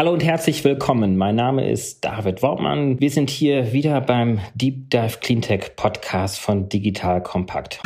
Hallo und herzlich willkommen. Mein Name ist David Wortmann. Wir sind hier wieder beim Deep Dive Cleantech Podcast von Digital Compact.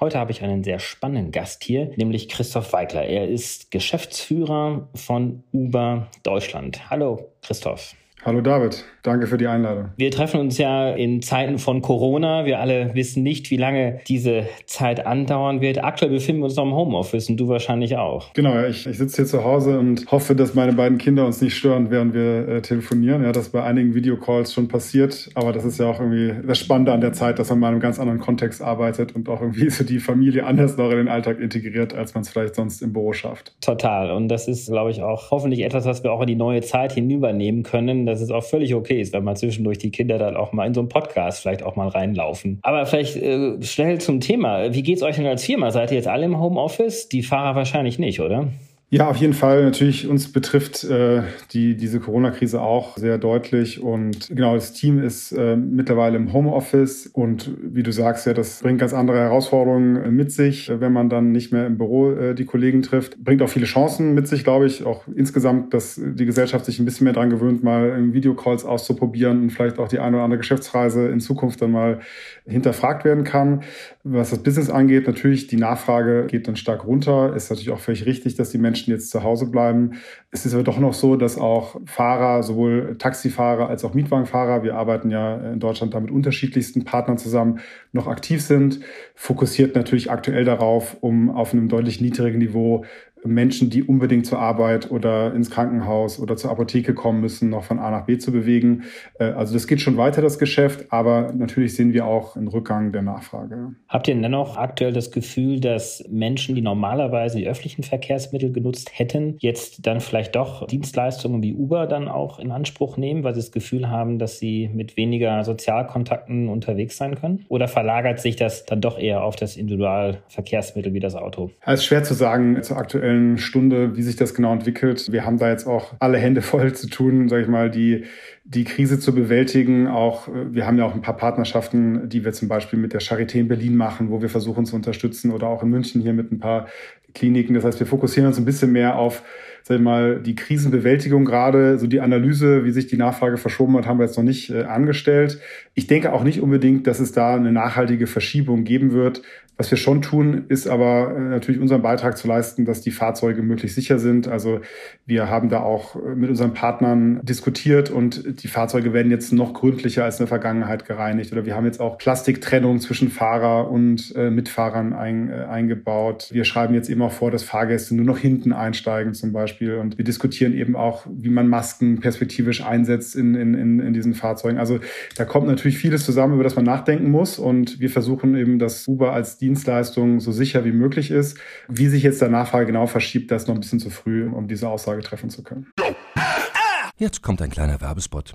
Heute habe ich einen sehr spannenden Gast hier, nämlich Christoph Weigler. Er ist Geschäftsführer von Uber Deutschland. Hallo, Christoph. Hallo David, danke für die Einladung. Wir treffen uns ja in Zeiten von Corona. Wir alle wissen nicht, wie lange diese Zeit andauern wird. Aktuell befinden wir uns noch im Homeoffice und du wahrscheinlich auch. Genau, ich, ich sitze hier zu Hause und hoffe, dass meine beiden Kinder uns nicht stören, während wir äh, telefonieren. Ja, das bei einigen Videocalls schon passiert, aber das ist ja auch irgendwie das Spannende an der Zeit, dass man mal in einem ganz anderen Kontext arbeitet und auch irgendwie so die Familie anders noch in den Alltag integriert, als man es vielleicht sonst im Büro schafft. Total. Und das ist, glaube ich, auch hoffentlich etwas, was wir auch in die neue Zeit hinübernehmen können dass es auch völlig okay ist, wenn man zwischendurch die Kinder dann auch mal in so einen Podcast vielleicht auch mal reinlaufen. Aber vielleicht äh, schnell zum Thema. Wie geht's euch denn als Firma? Seid ihr jetzt alle im Homeoffice? Die Fahrer wahrscheinlich nicht, oder? Ja, auf jeden Fall. Natürlich uns betrifft äh, die, diese Corona-Krise auch sehr deutlich. Und genau, das Team ist äh, mittlerweile im Homeoffice. Und wie du sagst, ja, das bringt ganz andere Herausforderungen äh, mit sich, wenn man dann nicht mehr im Büro äh, die Kollegen trifft. Bringt auch viele Chancen mit sich, glaube ich. Auch insgesamt, dass die Gesellschaft sich ein bisschen mehr dran gewöhnt, mal Videocalls auszuprobieren und vielleicht auch die eine oder andere Geschäftsreise in Zukunft dann mal hinterfragt werden kann. Was das Business angeht, natürlich die Nachfrage geht dann stark runter. Ist natürlich auch völlig richtig, dass die Menschen jetzt zu Hause bleiben. Es ist aber doch noch so, dass auch Fahrer, sowohl Taxifahrer als auch Mietwagenfahrer, wir arbeiten ja in Deutschland da mit unterschiedlichsten Partnern zusammen, noch aktiv sind. Fokussiert natürlich aktuell darauf, um auf einem deutlich niedrigen Niveau Menschen, die unbedingt zur Arbeit oder ins Krankenhaus oder zur Apotheke kommen müssen, noch von A nach B zu bewegen. Äh, also das geht schon weiter, das Geschäft, aber natürlich sehen wir auch einen Rückgang der Nachfrage. Habt ihr dennoch aktuell das Gefühl, dass Menschen, die normalerweise die öffentlichen Verkehrsmittel genutzt hätten, jetzt dann vielleicht doch Dienstleistungen wie Uber dann auch in Anspruch nehmen, weil sie das Gefühl haben, dass sie mit weniger Sozialkontakten unterwegs sein können? Oder verlagert sich das dann doch eher auf das Individualverkehrsmittel wie das Auto? Es ist schwer zu sagen zur aktuellen aktuellen Stunde, wie sich das genau entwickelt. Wir haben da jetzt auch alle Hände voll zu tun, sage ich mal, die die Krise zu bewältigen. Auch wir haben ja auch ein paar Partnerschaften, die wir zum Beispiel mit der Charité in Berlin machen, wo wir versuchen zu unterstützen oder auch in München hier mit ein paar Kliniken. Das heißt, wir fokussieren uns ein bisschen mehr auf sag ich mal, die Krisenbewältigung gerade, so die Analyse, wie sich die Nachfrage verschoben hat, haben wir jetzt noch nicht äh, angestellt. Ich denke auch nicht unbedingt, dass es da eine nachhaltige Verschiebung geben wird. Was wir schon tun, ist aber äh, natürlich unseren Beitrag zu leisten, dass die Fahrzeuge möglichst sicher sind. Also wir haben da auch äh, mit unseren Partnern diskutiert und die Fahrzeuge werden jetzt noch gründlicher als in der Vergangenheit gereinigt. Oder wir haben jetzt auch Plastiktrennung zwischen Fahrer und äh, Mitfahrern ein, äh, eingebaut. Wir schreiben jetzt eben auch vor, dass Fahrgäste nur noch hinten einsteigen zum Beispiel. Und wir diskutieren eben auch, wie man Masken perspektivisch einsetzt in, in, in, in diesen Fahrzeugen. Also da kommt natürlich vieles zusammen, über das man nachdenken muss. Und wir versuchen eben, das Uber als Dienstleistung so sicher wie möglich ist. Wie sich jetzt der Nachfrage genau verschiebt, das ist noch ein bisschen zu früh, um diese Aussage treffen zu können. Jetzt kommt ein kleiner Werbespot.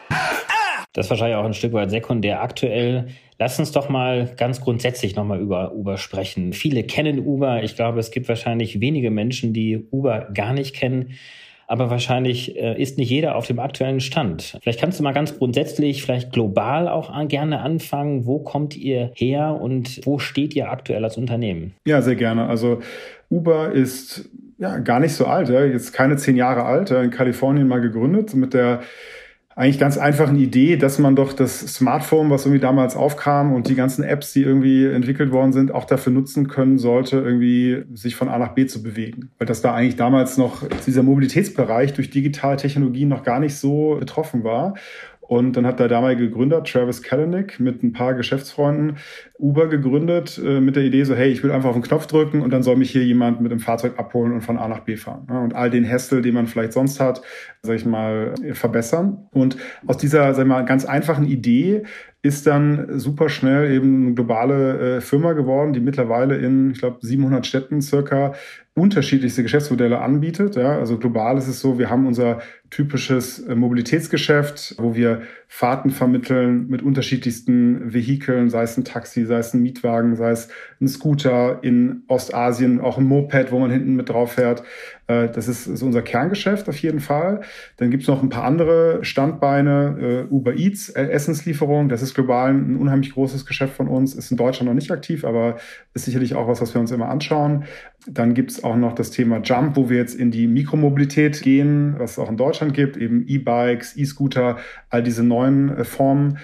Das ist wahrscheinlich auch ein Stück weit sekundär aktuell. Lass uns doch mal ganz grundsätzlich nochmal über Uber sprechen. Viele kennen Uber. Ich glaube, es gibt wahrscheinlich wenige Menschen, die Uber gar nicht kennen. Aber wahrscheinlich äh, ist nicht jeder auf dem aktuellen Stand. Vielleicht kannst du mal ganz grundsätzlich, vielleicht global auch gerne anfangen. Wo kommt ihr her und wo steht ihr aktuell als Unternehmen? Ja, sehr gerne. Also Uber ist ja gar nicht so alt. Jetzt keine zehn Jahre alt. In Kalifornien mal gegründet mit der eigentlich ganz einfachen Idee, dass man doch das Smartphone, was irgendwie damals aufkam und die ganzen Apps, die irgendwie entwickelt worden sind, auch dafür nutzen können sollte, irgendwie sich von A nach B zu bewegen. Weil das da eigentlich damals noch dieser Mobilitätsbereich durch digitale Technologien noch gar nicht so betroffen war. Und dann hat der damalige Gründer Travis Kalanick mit ein paar Geschäftsfreunden Uber gegründet äh, mit der Idee so, hey, ich will einfach auf den Knopf drücken und dann soll mich hier jemand mit dem Fahrzeug abholen und von A nach B fahren. Ja, und all den Hassel, den man vielleicht sonst hat, sag ich mal, verbessern. Und aus dieser, sag ich mal, ganz einfachen Idee ist dann super schnell eben eine globale äh, Firma geworden, die mittlerweile in, ich glaube, 700 Städten circa unterschiedlichste Geschäftsmodelle anbietet. Ja, also global ist es so, wir haben unser typisches äh, Mobilitätsgeschäft, wo wir Fahrten vermitteln mit unterschiedlichsten Vehikeln, sei es ein Taxi, sei es ein Mietwagen, sei es ein Scooter in Ostasien, auch ein Moped, wo man hinten mit drauf fährt. Äh, das ist, ist unser Kerngeschäft auf jeden Fall. Dann gibt's noch ein paar andere Standbeine, äh, Uber Eats, Essenslieferung. Das ist global ein unheimlich großes Geschäft von uns, ist in Deutschland noch nicht aktiv, aber ist sicherlich auch was, was wir uns immer anschauen. Dann gibt's auch noch das Thema Jump, wo wir jetzt in die Mikromobilität gehen, was es auch in Deutschland gibt, eben E-Bikes, E-Scooter, all diese neuen äh, Formen.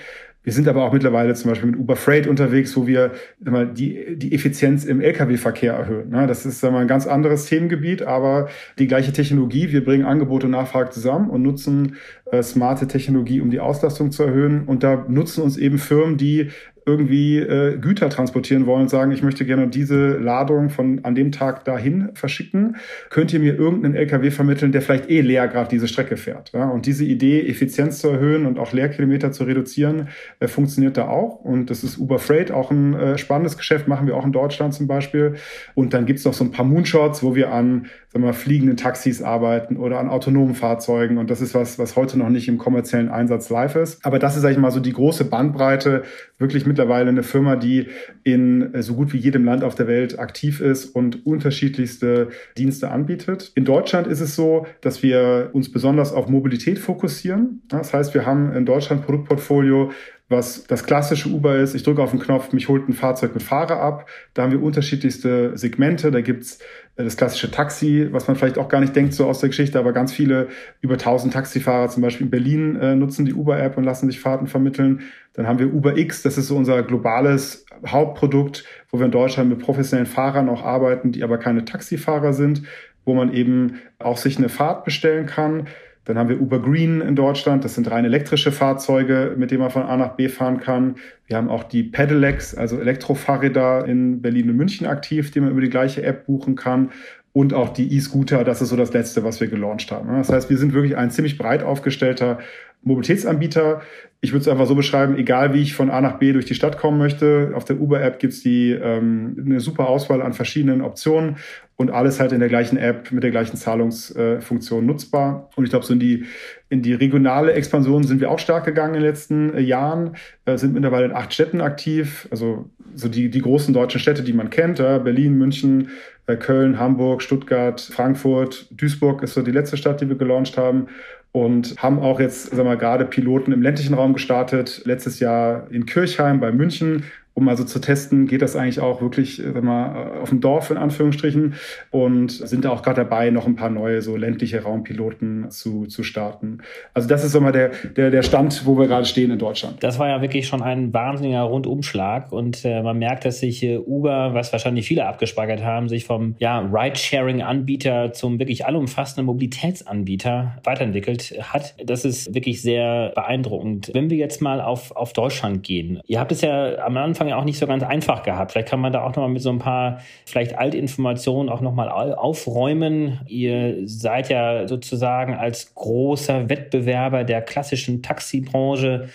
Wir sind aber auch mittlerweile zum Beispiel mit Uber Freight unterwegs, wo wir mal, die, die Effizienz im Lkw-Verkehr erhöhen. Ne? Das ist mal, ein ganz anderes Themengebiet, aber die gleiche Technologie. Wir bringen Angebot und Nachfrage zusammen und nutzen äh, smarte Technologie, um die Auslastung zu erhöhen. Und da nutzen uns eben Firmen, die irgendwie äh, Güter transportieren wollen und sagen, ich möchte gerne diese Ladung von an dem Tag dahin verschicken, könnt ihr mir irgendeinen LKW vermitteln, der vielleicht eh leer gerade diese Strecke fährt. Ja? Und diese Idee, Effizienz zu erhöhen und auch Leerkilometer zu reduzieren, äh, funktioniert da auch. Und das ist Uber Freight, auch ein äh, spannendes Geschäft, machen wir auch in Deutschland zum Beispiel. Und dann gibt's noch so ein paar Moonshots, wo wir an sagen wir, fliegenden Taxis arbeiten oder an autonomen Fahrzeugen. Und das ist was, was heute noch nicht im kommerziellen Einsatz live ist. Aber das ist, sag ich mal, so die große Bandbreite, wirklich mittlerweile eine Firma, die in äh, so gut wie jedem Land auf der Welt aktiv ist und unterschiedlichste Dienste anbietet. In Deutschland ist es so, dass wir uns besonders auf Mobilität fokussieren. Das heißt, wir haben in Deutschland Produktportfolio, was das klassische Uber ist. Ich drücke auf den Knopf, mich holt ein Fahrzeug mit Fahrer ab. Da haben wir unterschiedlichste Segmente. Da gibt's äh, das klassische Taxi, was man vielleicht auch gar nicht denkt so aus der Geschichte, aber ganz viele über 1000 Taxifahrer zum Beispiel in Berlin äh, nutzen die Uber-App und lassen sich Fahrten vermitteln. Dann haben wir Uber X, das ist so unser globales Hauptprodukt, wo wir in Deutschland mit professionellen Fahrern auch arbeiten, die aber keine Taxifahrer sind, wo man eben auch sich eine Fahrt bestellen kann. Dann haben wir Uber Green in Deutschland. Das sind rein elektrische Fahrzeuge, mit denen man von A nach B fahren kann. Wir haben auch die Pedelecs, also Elektrofahrräder in Berlin und München aktiv, die man über die gleiche App buchen kann. Und auch die E-Scooter, das ist so das Letzte, was wir gelauncht haben. Das heißt, wir sind wirklich ein ziemlich breit aufgestellter Mobilitätsanbieter. Ich würde es einfach so beschreiben, egal wie ich von A nach B durch die Stadt kommen möchte, auf der Uber-App gibt's die ähm, eine super Auswahl an verschiedenen Optionen und alles halt in der gleichen App mit der gleichen Zahlungsfunktion äh, nutzbar. Und ich glaube, so in die, in die regionale Expansion sind wir auch stark gegangen in den letzten äh, Jahren, äh, sind mittlerweile in acht Städten aktiv, also so die, die großen deutschen Städte, die man kennt, ja, Berlin, München, Köln, Hamburg, Stuttgart, Frankfurt, Duisburg ist so die letzte Stadt, die wir gelauncht haben und haben auch jetzt, sagen wir mal, gerade Piloten im ländlichen Raum gestartet. Letztes Jahr in Kirchheim bei München um also zu testen, geht das eigentlich auch wirklich äh, sag mal, auf dem Dorf in Anführungsstrichen und sind da auch gerade dabei, noch ein paar neue so ländliche Raumpiloten zu, zu starten. Also das ist so mal der, der, der Stand, wo wir gerade stehen in Deutschland. Das war ja wirklich schon ein wahnsinniger Rundumschlag und äh, man merkt, dass sich äh, Uber, was wahrscheinlich viele abgespeichert haben, sich vom ja, Ride-Sharing-Anbieter zum wirklich allumfassenden Mobilitätsanbieter weiterentwickelt hat. Das ist wirklich sehr beeindruckend. Wenn wir jetzt mal auf, auf Deutschland gehen, ihr habt es ja am Anfang Anfang ja auch nicht so ganz einfach gehabt. Vielleicht kann man da auch nochmal mit so ein paar vielleicht Altinformationen auch nochmal aufräumen. Ihr seid ja sozusagen als großer Wettbewerber der klassischen Taxibranche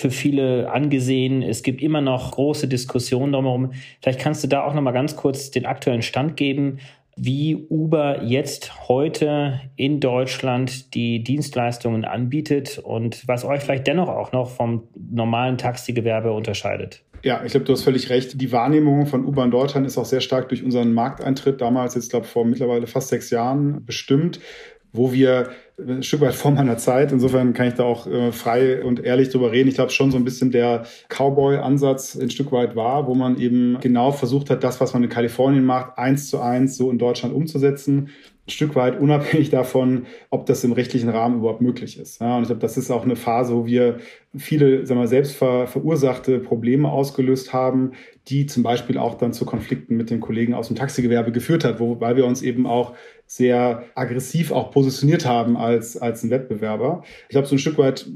für viele angesehen. Es gibt immer noch große Diskussionen drumherum. Vielleicht kannst du da auch nochmal ganz kurz den aktuellen Stand geben, wie Uber jetzt heute in Deutschland die Dienstleistungen anbietet und was euch vielleicht dennoch auch noch vom normalen Taxigewerbe unterscheidet. Ja, ich glaube, du hast völlig recht. Die Wahrnehmung von Uber in Deutschland ist auch sehr stark durch unseren Markteintritt damals, jetzt glaube vor mittlerweile fast sechs Jahren bestimmt, wo wir ein Stück weit vor meiner Zeit. Insofern kann ich da auch äh, frei und ehrlich drüber reden. Ich glaube schon so ein bisschen der Cowboy-Ansatz ein Stück weit war, wo man eben genau versucht hat, das, was man in Kalifornien macht, eins zu eins so in Deutschland umzusetzen. Ein Stück weit unabhängig davon, ob das im rechtlichen Rahmen überhaupt möglich ist. Ja, und ich glaube, das ist auch eine Phase, wo wir viele sagen wir, selbst ver verursachte Probleme ausgelöst haben, die zum Beispiel auch dann zu Konflikten mit den Kollegen aus dem Taxigewerbe geführt hat, wo, weil wir uns eben auch sehr aggressiv auch positioniert haben als, als ein Wettbewerber. Ich glaube, so ein Stück weit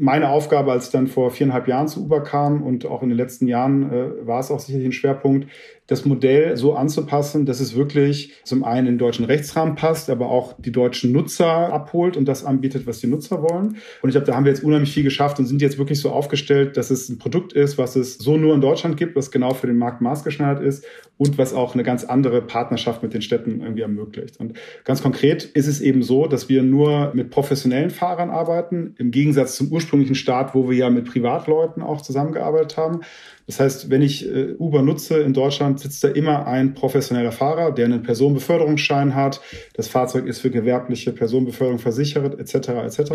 meine Aufgabe, als ich dann vor viereinhalb Jahren zu Uber kam und auch in den letzten Jahren äh, war es auch sicherlich ein Schwerpunkt, das Modell so anzupassen, dass es wirklich zum einen in den deutschen Rechtsrahmen passt, aber auch die deutschen Nutzer abholt und das anbietet, was die Nutzer wollen. Und ich glaube, da haben wir jetzt unheimlich viel geschafft und sind jetzt wirklich so aufgestellt, dass es ein Produkt ist, was es so nur in Deutschland gibt, was genau für den Markt maßgeschneidert ist und was auch eine ganz andere Partnerschaft mit den Städten irgendwie ermöglicht. Und ganz konkret ist es eben so, dass wir nur mit professionellen Fahrern arbeiten, im Gegensatz zum ursprünglichen Start, wo wir ja mit Privatleuten auch zusammengearbeitet haben. Das heißt, wenn ich äh, Uber nutze in Deutschland, sitzt da immer ein professioneller Fahrer, der einen Personenbeförderungsschein hat. Das Fahrzeug ist für gewerbliche Personenbeförderung versichert, etc. etc.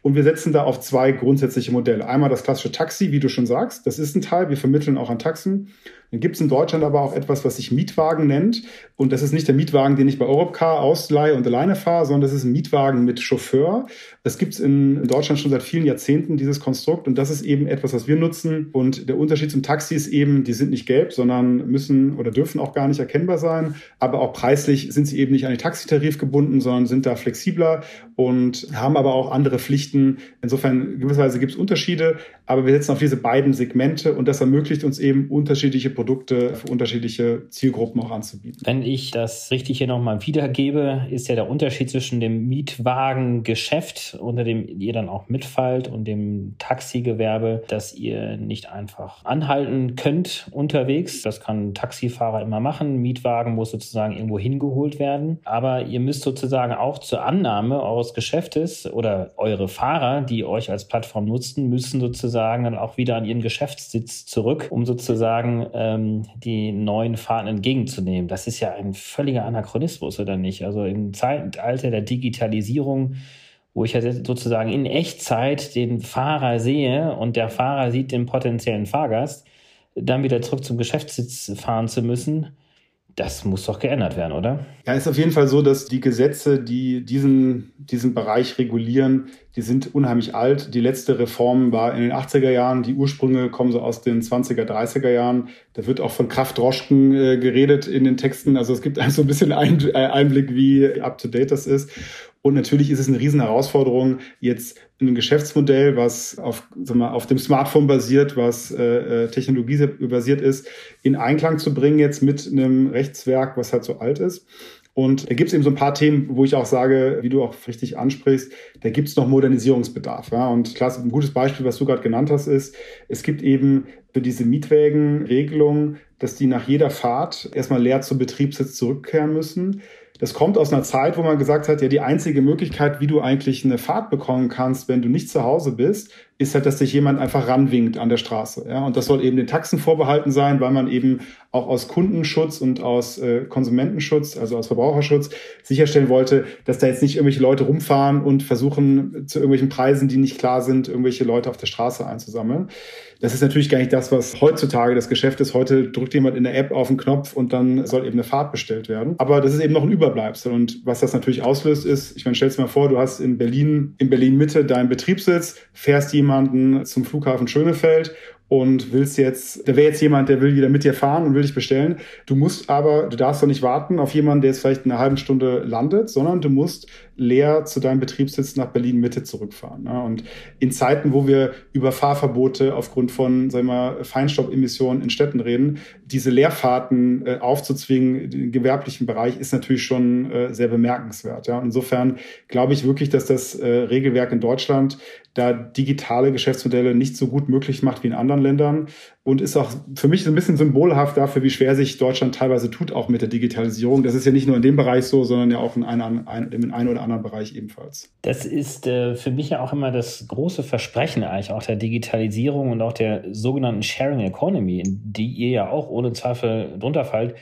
Und wir setzen da auf zwei grundsätzliche Modelle. Einmal das klassische Taxi, wie du schon sagst. Das ist ein Teil. Wir vermitteln auch an Taxen. Dann gibt es in Deutschland aber auch etwas, was sich Mietwagen nennt. Und das ist nicht der Mietwagen, den ich bei Europcar ausleihe und alleine fahre, sondern das ist ein Mietwagen mit Chauffeur. Das gibt es in Deutschland schon seit vielen Jahrzehnten, dieses Konstrukt. Und das ist eben etwas, was wir nutzen. Und der Unterschied zum Taxi ist eben, die sind nicht gelb, sondern müssen oder dürfen auch gar nicht erkennbar sein. Aber auch preislich sind sie eben nicht an den Taxitarif gebunden, sondern sind da flexibler und haben aber auch andere Pflichten. Insofern gewisserweise gibt es Unterschiede, aber wir setzen auf diese beiden Segmente und das ermöglicht uns eben unterschiedliche Produkte für unterschiedliche Zielgruppen auch anzubieten. Wenn ich das richtig hier nochmal wiedergebe, ist ja der Unterschied zwischen dem Mietwagengeschäft, unter dem ihr dann auch mitfallt, und dem Taxigewerbe, dass ihr nicht einfach anhalten könnt unterwegs. Das kann ein Taxifahrer immer machen. Mietwagen muss sozusagen irgendwo hingeholt werden. Aber ihr müsst sozusagen auch zur Annahme eures Geschäftes oder eure Fahrer, die euch als Plattform nutzen, müssen sozusagen dann auch wieder an ihren Geschäftssitz zurück, um sozusagen äh, ähm, die neuen Fahrten entgegenzunehmen. Das ist ja ein völliger Anachronismus, oder nicht? Also im Zeitalter der Digitalisierung, wo ich ja sozusagen in Echtzeit den Fahrer sehe und der Fahrer sieht den potenziellen Fahrgast, dann wieder zurück zum Geschäftssitz fahren zu müssen, das muss doch geändert werden, oder? Ja, ist auf jeden Fall so, dass die Gesetze, die diesen, diesen Bereich regulieren, die sind unheimlich alt. Die letzte Reform war in den 80er Jahren. Die Ursprünge kommen so aus den 20er, 30er Jahren. Da wird auch von Kraftdroschken äh, geredet in den Texten. Also es gibt also ein bisschen äh, Einblick, wie up to date das ist. Und natürlich ist es eine riesen Herausforderung, jetzt ein Geschäftsmodell, was auf, sag mal, auf dem Smartphone basiert, was äh, äh Technologie basiert ist, in Einklang zu bringen jetzt mit einem Rechtswerk, was halt so alt ist. Und da gibt es eben so ein paar Themen, wo ich auch sage, wie du auch richtig ansprichst, da gibt es noch Modernisierungsbedarf. Ja? Und klar, ein gutes Beispiel, was du gerade genannt hast, ist, es gibt eben für diese Mietwägen dass die nach jeder Fahrt erstmal leer zum Betriebssitz zurückkehren müssen. Das kommt aus einer Zeit, wo man gesagt hat, ja, die einzige Möglichkeit, wie du eigentlich eine Fahrt bekommen kannst, wenn du nicht zu Hause bist, ist halt, dass sich jemand einfach ranwinkt an der Straße. Ja? Und das soll eben den Taxen vorbehalten sein, weil man eben auch aus Kundenschutz und aus äh, Konsumentenschutz, also aus Verbraucherschutz, sicherstellen wollte, dass da jetzt nicht irgendwelche Leute rumfahren und versuchen, zu irgendwelchen Preisen, die nicht klar sind, irgendwelche Leute auf der Straße einzusammeln. Das ist natürlich gar nicht das, was heutzutage das Geschäft ist. Heute drückt jemand in der App auf den Knopf und dann soll eben eine Fahrt bestellt werden. Aber das ist eben noch ein Überbleibsel. Und was das natürlich auslöst, ist, ich meine, stell's dir mal vor, du hast in Berlin, in Berlin Mitte deinen Betriebssitz, fährst jemanden zum Flughafen Schönefeld und willst jetzt, da wäre jetzt jemand, der will wieder mit dir fahren und will dich bestellen. Du musst aber, du darfst doch nicht warten auf jemanden, der jetzt vielleicht eine halbe Stunde landet, sondern du musst leer zu deinem Betriebssitz nach Berlin Mitte zurückfahren. Und in Zeiten, wo wir über Fahrverbote aufgrund von, sagen wir Feinstaubemissionen in Städten reden, diese Leerfahrten äh, aufzuzwingen im gewerblichen Bereich ist natürlich schon äh, sehr bemerkenswert. Insofern glaube ich wirklich, dass das äh, Regelwerk in Deutschland da digitale Geschäftsmodelle nicht so gut möglich macht wie in anderen Ländern und ist auch für mich so ein bisschen symbolhaft dafür, wie schwer sich Deutschland teilweise tut, auch mit der Digitalisierung. Das ist ja nicht nur in dem Bereich so, sondern ja auch in einem, in einem oder anderen Bereich ebenfalls. Das ist äh, für mich ja auch immer das große Versprechen eigentlich auch der Digitalisierung und auch der sogenannten Sharing Economy, in die ihr ja auch ohne Zweifel drunter fallt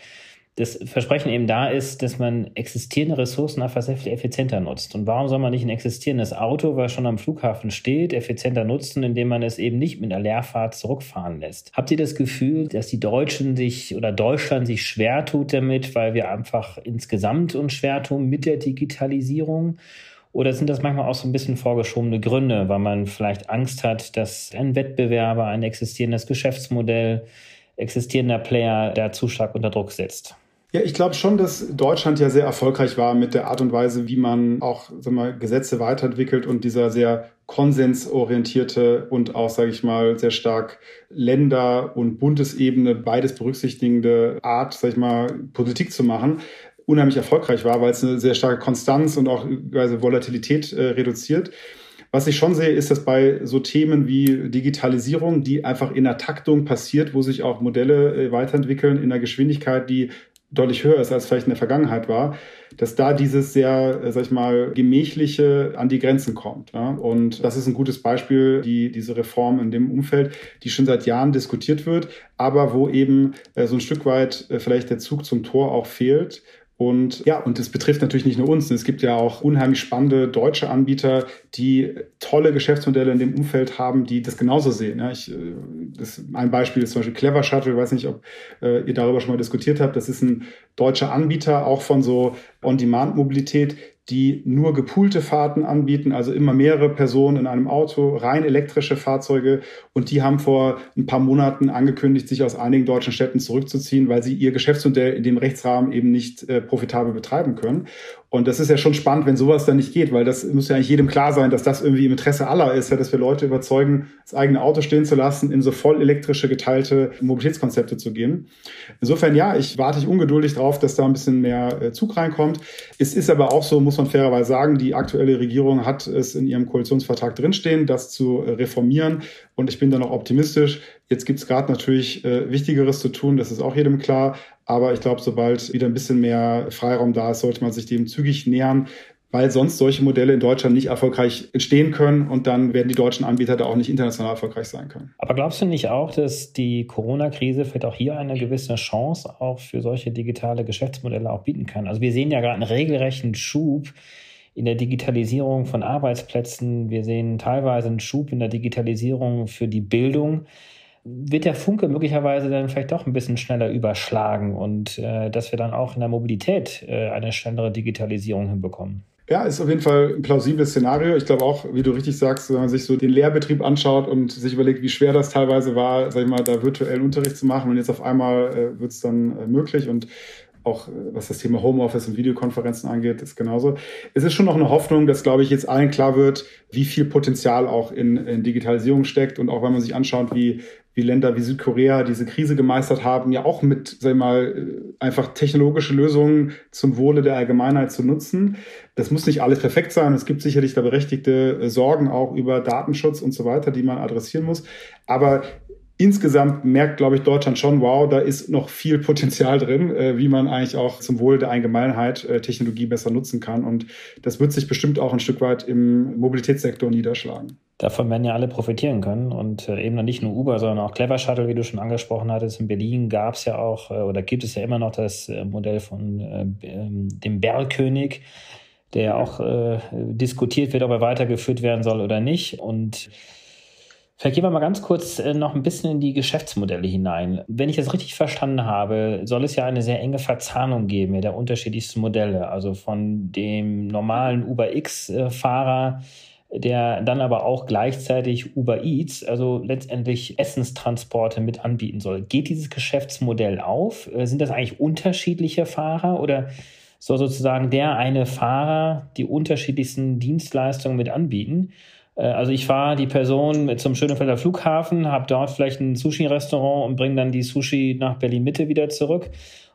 das Versprechen eben da ist, dass man existierende Ressourcen einfach sehr viel effizienter nutzt. Und warum soll man nicht ein existierendes Auto, was schon am Flughafen steht, effizienter nutzen, indem man es eben nicht mit einer Leerfahrt zurückfahren lässt? Habt ihr das Gefühl, dass die Deutschen sich oder Deutschland sich schwer tut damit, weil wir einfach insgesamt uns schwer tun mit der Digitalisierung? Oder sind das manchmal auch so ein bisschen vorgeschobene Gründe, weil man vielleicht Angst hat, dass ein Wettbewerber, ein existierendes Geschäftsmodell, existierender Player da zu stark unter Druck setzt? Ja, ich glaube schon, dass Deutschland ja sehr erfolgreich war mit der Art und Weise, wie man auch sag mal, Gesetze weiterentwickelt und dieser sehr konsensorientierte und auch, sage ich mal, sehr stark Länder- und Bundesebene beides berücksichtigende Art, sage ich mal, Politik zu machen, unheimlich erfolgreich war, weil es eine sehr starke Konstanz und auch also Volatilität äh, reduziert. Was ich schon sehe, ist, dass bei so Themen wie Digitalisierung, die einfach in der Taktung passiert, wo sich auch Modelle äh, weiterentwickeln in einer Geschwindigkeit, die deutlich höher ist, als vielleicht in der Vergangenheit war, dass da dieses sehr, äh, sag ich mal, gemächliche an die Grenzen kommt. Ja? Und das ist ein gutes Beispiel, die, diese Reform in dem Umfeld, die schon seit Jahren diskutiert wird, aber wo eben äh, so ein Stück weit äh, vielleicht der Zug zum Tor auch fehlt. Und ja, und das betrifft natürlich nicht nur uns. Es gibt ja auch unheimlich spannende deutsche Anbieter, die tolle Geschäftsmodelle in dem Umfeld haben, die das genauso sehen. Ja, ich, äh, das, ein Beispiel ist zum Beispiel Clever Shuttle. Ich weiß nicht, ob äh, ihr darüber schon mal diskutiert habt. Das ist ein deutscher Anbieter, auch von so On-Demand-Mobilität, die nur gepoolte Fahrten anbieten, also immer mehrere Personen in einem Auto, rein elektrische Fahrzeuge. Und die haben vor ein paar Monaten angekündigt, sich aus einigen deutschen Städten zurückzuziehen, weil sie ihr Geschäftsmodell in dem Rechtsrahmen eben nicht äh, profitabel betreiben können. Und das ist ja schon spannend, wenn sowas dann nicht geht, weil das muss ja eigentlich jedem klar sein, dass das irgendwie im Interesse aller ist, ja, dass wir Leute überzeugen, das eigene Auto stehen zu lassen, in so voll elektrische geteilte Mobilitätskonzepte zu gehen. Insofern ja, ich warte ich ungeduldig drauf, dass da ein bisschen mehr äh, Zug reinkommt. Es ist aber auch so, muss man fairerweise sagen, die aktuelle Regierung hat es in ihrem Koalitionsvertrag drinstehen, das zu äh, reformieren. Und ich bin da noch optimistisch. Jetzt gibt es gerade natürlich äh, Wichtigeres zu tun, das ist auch jedem klar. Aber ich glaube, sobald wieder ein bisschen mehr Freiraum da ist, sollte man sich dem zügig nähern, weil sonst solche Modelle in Deutschland nicht erfolgreich entstehen können und dann werden die deutschen Anbieter da auch nicht international erfolgreich sein können. Aber glaubst du nicht auch, dass die Corona-Krise vielleicht auch hier eine gewisse Chance auch für solche digitale Geschäftsmodelle auch bieten kann? Also wir sehen ja gerade einen regelrechten Schub in der Digitalisierung von Arbeitsplätzen. Wir sehen teilweise einen Schub in der Digitalisierung für die Bildung wird der Funke möglicherweise dann vielleicht doch ein bisschen schneller überschlagen und äh, dass wir dann auch in der Mobilität äh, eine schnellere Digitalisierung hinbekommen. Ja, ist auf jeden Fall ein plausibles Szenario. Ich glaube auch, wie du richtig sagst, wenn man sich so den Lehrbetrieb anschaut und sich überlegt, wie schwer das teilweise war, sag ich mal, da virtuellen Unterricht zu machen und jetzt auf einmal äh, wird es dann äh, möglich und auch äh, was das Thema Homeoffice und Videokonferenzen angeht, ist genauso. Es ist schon noch eine Hoffnung, dass, glaube ich, jetzt allen klar wird, wie viel Potenzial auch in, in Digitalisierung steckt und auch wenn man sich anschaut, wie wie Länder wie Südkorea diese Krise gemeistert haben, ja auch mit, sag ich mal, äh, einfach technologische Lösungen zum Wohle der Allgemeinheit zu nutzen. Das muss nicht alles perfekt sein. Es gibt sicherlich da berechtigte äh, Sorgen auch über Datenschutz und so weiter, die man adressieren muss. Aber insgesamt merkt, glaube ich, Deutschland schon, wow, da ist noch viel Potenzial drin, äh, wie man eigentlich auch zum Wohl der Allgemeinheit äh, Technologie besser nutzen kann. Und das wird sich bestimmt auch ein Stück weit im Mobilitätssektor niederschlagen. Davon werden ja alle profitieren können und äh, eben dann nicht nur Uber, sondern auch Clever Shuttle, wie du schon angesprochen hattest. In Berlin gab es ja auch oder gibt es ja immer noch das Modell von ähm, dem Bergkönig, der auch diskutiert wird, ob er weitergeführt werden soll oder nicht. Und Vielleicht gehen wir mal ganz kurz äh, noch ein bisschen in die Geschäftsmodelle hinein. Wenn ich das richtig verstanden habe, soll es ja eine sehr enge Verzahnung geben der unterschiedlichsten Modelle. Also von dem normalen Uber X-Fahrer, der dann aber auch gleichzeitig Uber Eats, also letztendlich Essenstransporte mit anbieten soll. Geht dieses Geschäftsmodell auf? Äh, sind das eigentlich unterschiedliche Fahrer oder soll sozusagen der eine Fahrer die unterschiedlichsten Dienstleistungen mit anbieten? Äh, also ich fahre die Person zum Schönefelder Flughafen, habe dort vielleicht ein Sushi-Restaurant und bringe dann die Sushi nach Berlin-Mitte wieder zurück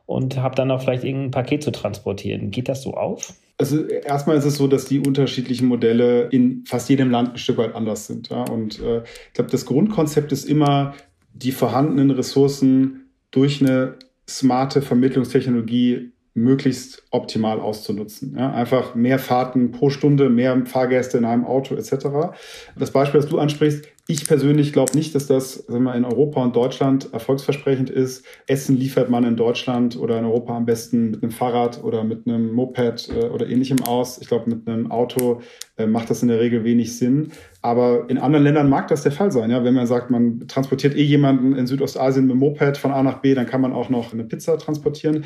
und habe dann auch vielleicht irgendein Paket zu transportieren. Geht das so auf? Also erstmal ist es so, dass die unterschiedlichen Modelle in fast jedem Land ein Stück weit anders sind. Ja? Und äh, ich glaube, das Grundkonzept ist immer, die vorhandenen Ressourcen durch eine smarte Vermittlungstechnologie möglichst optimal auszunutzen. Ja, einfach mehr Fahrten pro Stunde, mehr Fahrgäste in einem Auto etc. Das Beispiel, das du ansprichst, Ich persönlich glaube nicht, dass das sagen wir, in Europa und Deutschland erfolgsversprechend ist. Essen liefert man in Deutschland oder in Europa am besten mit einem Fahrrad oder mit einem Moped äh, oder ähnlichem aus. Ich glaube, mit einem Auto äh, macht das in der Regel wenig Sinn. Aber in anderen Ländern mag das der Fall sein. Ja? Wenn man sagt, man transportiert eh jemanden in Südostasien mit dem Moped von A nach B, dann kann man auch noch eine Pizza transportieren.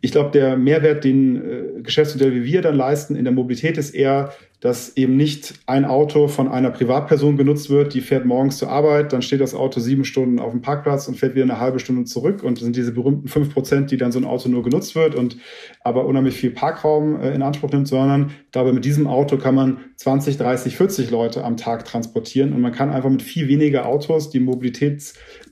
Ich glaube, der Mehrwert, den äh, Geschäftsmodell wie wir dann leisten in der Mobilität, ist eher, dass eben nicht ein Auto von einer Privatperson genutzt wird, die fährt morgens zur Arbeit, dann steht das Auto sieben Stunden auf dem Parkplatz und fährt wieder eine halbe Stunde zurück und das sind diese berühmten fünf Prozent, die dann so ein Auto nur genutzt wird und aber unheimlich viel Parkraum äh, in Anspruch nimmt, sondern glaube, mit diesem Auto kann man 20, 30, 40 Leute am Tag transportieren und man kann einfach mit viel weniger Autos die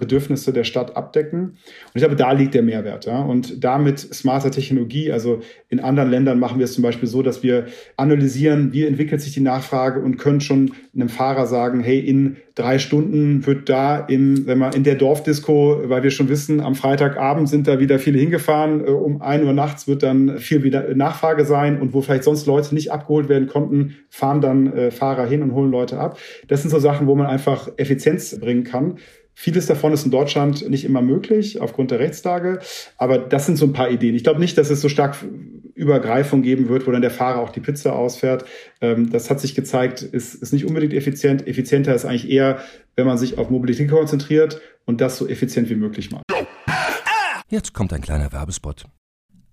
Mobilitätsbedürfnisse der Stadt abdecken. Und ich glaube, da liegt der Mehrwert. Ja? Und damit smarter Technologie, also in anderen Ländern machen wir es zum Beispiel so, dass wir analysieren, wie entwickelt sich die Nachfrage und können schon einem Fahrer sagen, hey, in drei Stunden wird da in, wenn man in der Dorfdisco, weil wir schon wissen, am Freitagabend sind da wieder viele hingefahren, äh, um ein Uhr nachts wird dann viel wieder Nachfrage sein und wo vielleicht sonst Leute nicht abgeholt werden konnten, fahren dann äh, Fahrer hin und holen Leute ab. Das sind so Sachen, wo man einfach Effizienz bringen kann. Vieles davon ist in Deutschland nicht immer möglich aufgrund der Rechtslage, aber das sind so ein paar Ideen. Ich glaube nicht, dass es so stark Übergreifung geben wird, wo dann der Fahrer auch die Pizza ausfährt. Ähm, das hat sich gezeigt, ist, ist nicht unbedingt effizient. Effizienter ist eigentlich eher, wenn man sich auf Mobilität konzentriert und das so effizient wie möglich macht. Jetzt kommt ein kleiner Werbespot.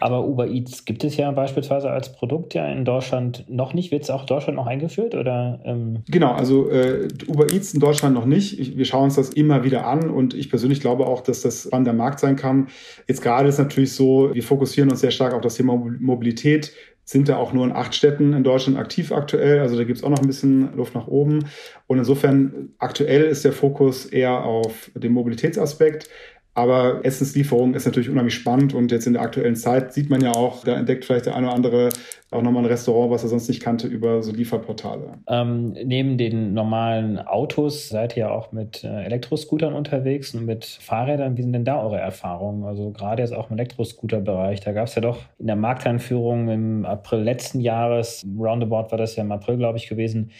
Aber Uber Eats gibt es ja beispielsweise als Produkt ja in Deutschland noch nicht. Wird es auch in Deutschland noch eingeführt? Oder, ähm? Genau, also äh, Uber Eats in Deutschland noch nicht. Ich, wir schauen uns das immer wieder an und ich persönlich glaube auch, dass das an der Markt sein kann. Jetzt gerade ist natürlich so, wir fokussieren uns sehr stark auf das Thema Mobilität sind da auch nur in acht Städten in Deutschland aktiv aktuell. Also da gibt es auch noch ein bisschen Luft nach oben. Und insofern aktuell ist der Fokus eher auf den Mobilitätsaspekt. Aber Essenslieferung ist natürlich unheimlich spannend und jetzt in der aktuellen Zeit sieht man ja auch, da entdeckt vielleicht der eine oder andere auch nochmal ein Restaurant, was er sonst nicht kannte, über so Lieferportale. Ähm, neben den normalen Autos seid ihr ja auch mit äh, Elektroscootern unterwegs und mit Fahrrädern. Wie sind denn da eure Erfahrungen? Also gerade jetzt auch im Elektroscooter-Bereich, da gab es ja doch in der Markteinführung im April letzten Jahres, roundabout war das ja im April, glaube ich, gewesen,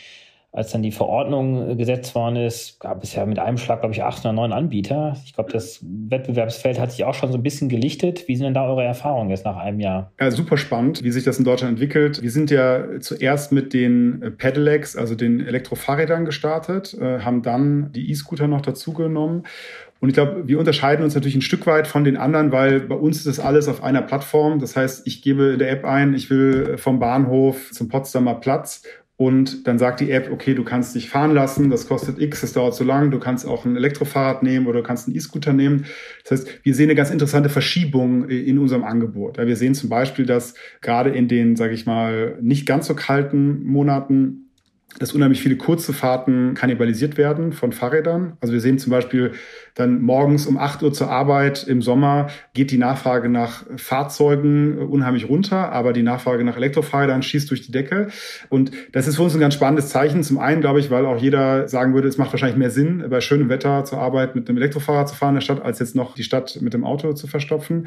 als dann die Verordnung äh, gesetzt worden ist, gab es ja mit einem Schlag, glaube ich, acht oder neun Anbieter. Ich glaube, das Wettbewerbsfeld hat sich auch schon so ein bisschen gelichtet. Wie sind denn da eure Erfahrungen jetzt nach einem Jahr? Ja, super spannend, wie sich das in Deutschland entwickelt. Wir sind ja zuerst mit den äh, Pedelecs, also den Elektrofahrrädern gestartet, äh, haben dann die E-Scooter noch dazugenommen. Und ich glaube, wir unterscheiden uns natürlich ein Stück weit von den anderen, weil bei uns ist das alles auf einer Plattform. Das heißt, ich gebe in der App ein, ich will vom Bahnhof zum Potsdamer Platz und dann sagt die App, okay, du kannst dich fahren lassen, das kostet X, das dauert so lang, du kannst auch ein Elektrofahrrad nehmen oder du kannst einen E-Scooter nehmen. Das heißt, wir sehen eine ganz interessante Verschiebung in unserem Angebot. Wir sehen zum Beispiel, dass gerade in den, sage ich mal, nicht ganz so kalten Monaten dass unheimlich viele kurze Fahrten kannibalisiert werden von Fahrrädern. Also wir sehen zum Beispiel dann morgens um 8 Uhr zur Arbeit im Sommer geht die Nachfrage nach Fahrzeugen unheimlich runter, aber die Nachfrage nach Elektrofahrrädern schießt durch die Decke. Und das ist für uns ein ganz spannendes Zeichen. Zum einen, glaube ich, weil auch jeder sagen würde, es macht wahrscheinlich mehr Sinn, bei schönem Wetter zur Arbeit mit einem Elektrofahrrad zu fahren in der Stadt, als jetzt noch die Stadt mit dem Auto zu verstopfen.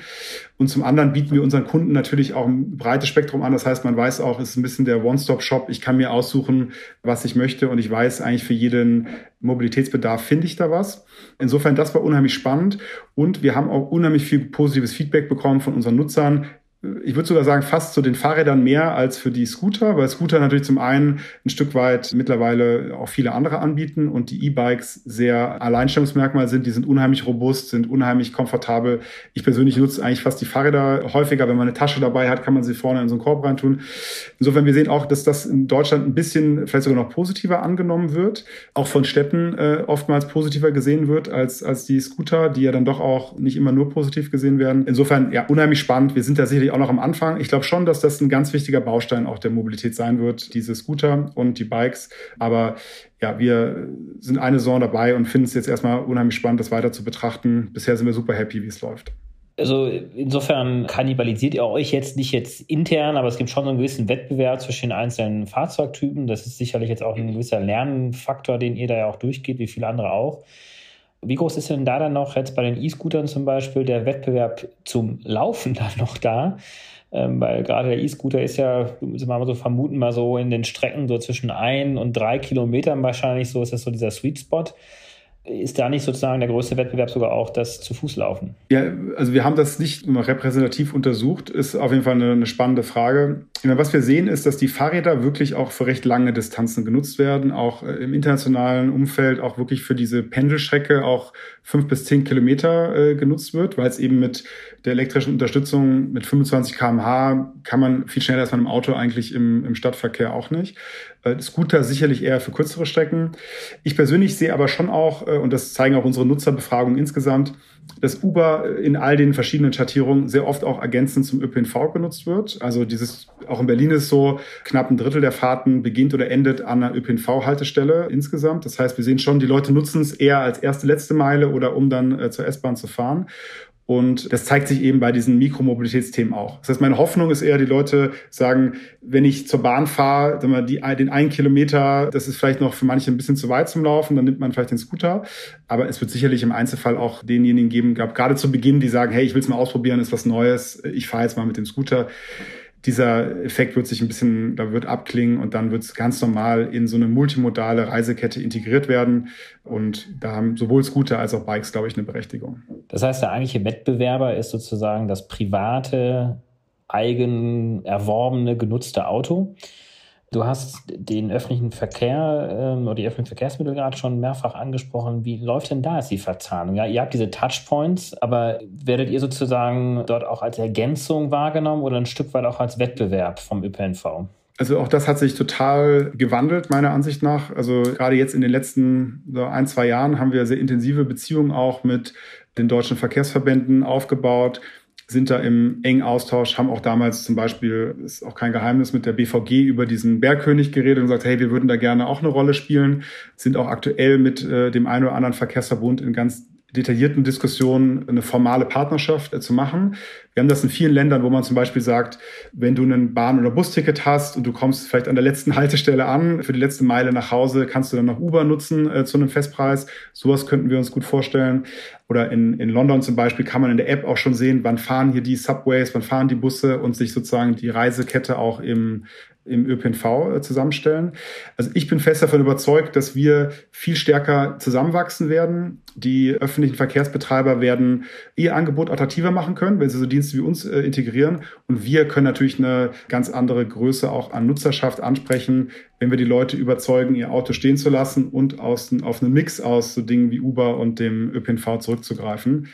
Und zum anderen bieten wir unseren Kunden natürlich auch ein breites Spektrum an. Das heißt, man weiß auch, es ist ein bisschen der One-Stop-Shop. Ich kann mir aussuchen, was ich möchte und ich weiß eigentlich für jeden Mobilitätsbedarf finde ich da was. Insofern, das war unheimlich spannend und wir haben auch unheimlich viel positives Feedback bekommen von unseren Nutzern. Ich würde sogar sagen, fast zu den Fahrrädern mehr als für die Scooter, weil Scooter natürlich zum einen ein Stück weit mittlerweile auch viele andere anbieten und die E-Bikes sehr Alleinstellungsmerkmal sind. Die sind unheimlich robust, sind unheimlich komfortabel. Ich persönlich nutze eigentlich fast die Fahrräder häufiger. Wenn man eine Tasche dabei hat, kann man sie vorne in so einen Korb reintun. Insofern, wir sehen auch, dass das in Deutschland ein bisschen vielleicht sogar noch positiver angenommen wird, auch von Städten äh, oftmals positiver gesehen wird als, als die Scooter, die ja dann doch auch nicht immer nur positiv gesehen werden. Insofern, ja, unheimlich spannend. Wir sind da sicherlich auch noch am Anfang. Ich glaube schon, dass das ein ganz wichtiger Baustein auch der Mobilität sein wird, diese Scooter und die Bikes. Aber ja, wir sind eine Saison dabei und finden es jetzt erstmal unheimlich spannend, das weiter zu betrachten. Bisher sind wir super happy, wie es läuft. Also insofern kannibalisiert ihr euch jetzt nicht jetzt intern, aber es gibt schon so einen gewissen Wettbewerb zwischen den einzelnen Fahrzeugtypen. Das ist sicherlich jetzt auch ein gewisser Lernfaktor, den ihr da ja auch durchgeht, wie viele andere auch. Wie groß ist denn da dann noch jetzt bei den E-Scootern zum Beispiel der Wettbewerb zum Laufen dann noch da? Ähm, weil gerade der E-Scooter ist ja, müssen wir mal so vermuten, mal so in den Strecken so zwischen ein und drei Kilometern wahrscheinlich so ist das so dieser Sweet Spot. Ist da nicht sozusagen der größte Wettbewerb sogar auch das zu Fuß laufen? Ja, also wir haben das nicht repräsentativ untersucht, ist auf jeden Fall eine, eine spannende Frage. Meine, was wir sehen, ist, dass die Fahrräder wirklich auch für recht lange Distanzen genutzt werden, auch äh, im internationalen Umfeld, auch wirklich für diese Pendelstrecke auch fünf bis zehn Kilometer äh, genutzt wird, weil es eben mit der elektrischen Unterstützung mit 25 kmh kann man viel schneller als man im Auto eigentlich im, im Stadtverkehr auch nicht. Äh, Scooter sicherlich eher für kürzere Strecken. Ich persönlich sehe aber schon auch, äh, und das zeigen auch unsere Nutzerbefragungen insgesamt, dass Uber in all den verschiedenen Schattierungen sehr oft auch ergänzend zum ÖPNV genutzt wird. Also dieses, auch in Berlin ist so, knapp ein Drittel der Fahrten beginnt oder endet an einer ÖPNV-Haltestelle insgesamt. Das heißt, wir sehen schon, die Leute nutzen es eher als erste, letzte Meile oder um dann äh, zur S-Bahn zu fahren. Und das zeigt sich eben bei diesen Mikromobilitätsthemen auch. Das heißt, meine Hoffnung ist eher, die Leute sagen, wenn ich zur Bahn fahre, die, den einen Kilometer, das ist vielleicht noch für manche ein bisschen zu weit zum Laufen, dann nimmt man vielleicht den Scooter. Aber es wird sicherlich im Einzelfall auch denjenigen geben, gerade zu Beginn, die sagen, hey, ich will es mal ausprobieren, ist was Neues, ich fahre jetzt mal mit dem Scooter dieser Effekt wird sich ein bisschen, da wird abklingen und dann wird es ganz normal in so eine multimodale Reisekette integriert werden. Und da haben sowohl Scooter als auch Bikes, glaube ich, eine Berechtigung. Das heißt, der eigentliche Wettbewerber ist sozusagen das private, eigen erworbene, genutzte Auto. Du hast den öffentlichen Verkehr ähm, oder die öffentlichen Verkehrsmittel gerade schon mehrfach angesprochen. Wie läuft denn da jetzt die Verzahnung? Ja, ihr habt diese Touchpoints, aber werdet ihr sozusagen dort auch als Ergänzung wahrgenommen oder ein Stück weit auch als Wettbewerb vom ÖPNV? Also auch das hat sich total gewandelt, meiner Ansicht nach. Also gerade jetzt in den letzten so ein, zwei Jahren haben wir sehr intensive Beziehungen auch mit den deutschen Verkehrsverbänden aufgebaut sind da im engen Austausch, haben auch damals zum Beispiel, ist auch kein Geheimnis, mit der BVG über diesen Bergkönig geredet und gesagt, hey, wir würden da gerne auch eine Rolle spielen, sind auch aktuell mit äh, dem einen oder anderen Verkehrsverbund in ganz detaillierten Diskussionen eine formale Partnerschaft äh, zu machen. Wir haben das in vielen Ländern, wo man zum Beispiel sagt, wenn du ein Bahn- oder Busticket hast und du kommst vielleicht an der letzten Haltestelle an, für die letzte Meile nach Hause, kannst du dann noch Uber nutzen äh, zu einem Festpreis. Sowas könnten wir uns gut vorstellen. Oder in, in London zum Beispiel kann man in der App auch schon sehen, wann fahren hier die Subways, wann fahren die Busse und sich sozusagen die Reisekette auch im im ÖPNV äh, zusammenstellen. Also ich bin fest davon überzeugt, dass wir viel stärker zusammenwachsen werden. Die öffentlichen Verkehrsbetreiber werden ihr Angebot attraktiver machen können, wenn sie so Dienste wie uns äh, integrieren. Und wir können natürlich eine ganz andere Größe auch an Nutzerschaft ansprechen, wenn wir die Leute überzeugen, ihr Auto stehen zu lassen und aus, auf einen Mix aus so Dingen wie Uber und dem ÖPNV zurückzugreifen.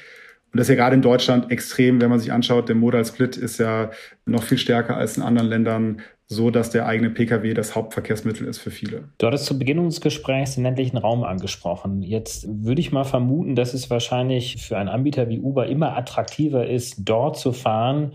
Und das ist ja gerade in Deutschland extrem, wenn man sich anschaut, der Modal Split ist ja noch viel stärker als in anderen Ländern so dass der eigene Pkw das Hauptverkehrsmittel ist für viele. Du hattest zu Beginn unseres Gesprächs den ländlichen Raum angesprochen. Jetzt würde ich mal vermuten, dass es wahrscheinlich für einen Anbieter wie Uber immer attraktiver ist, dort zu fahren,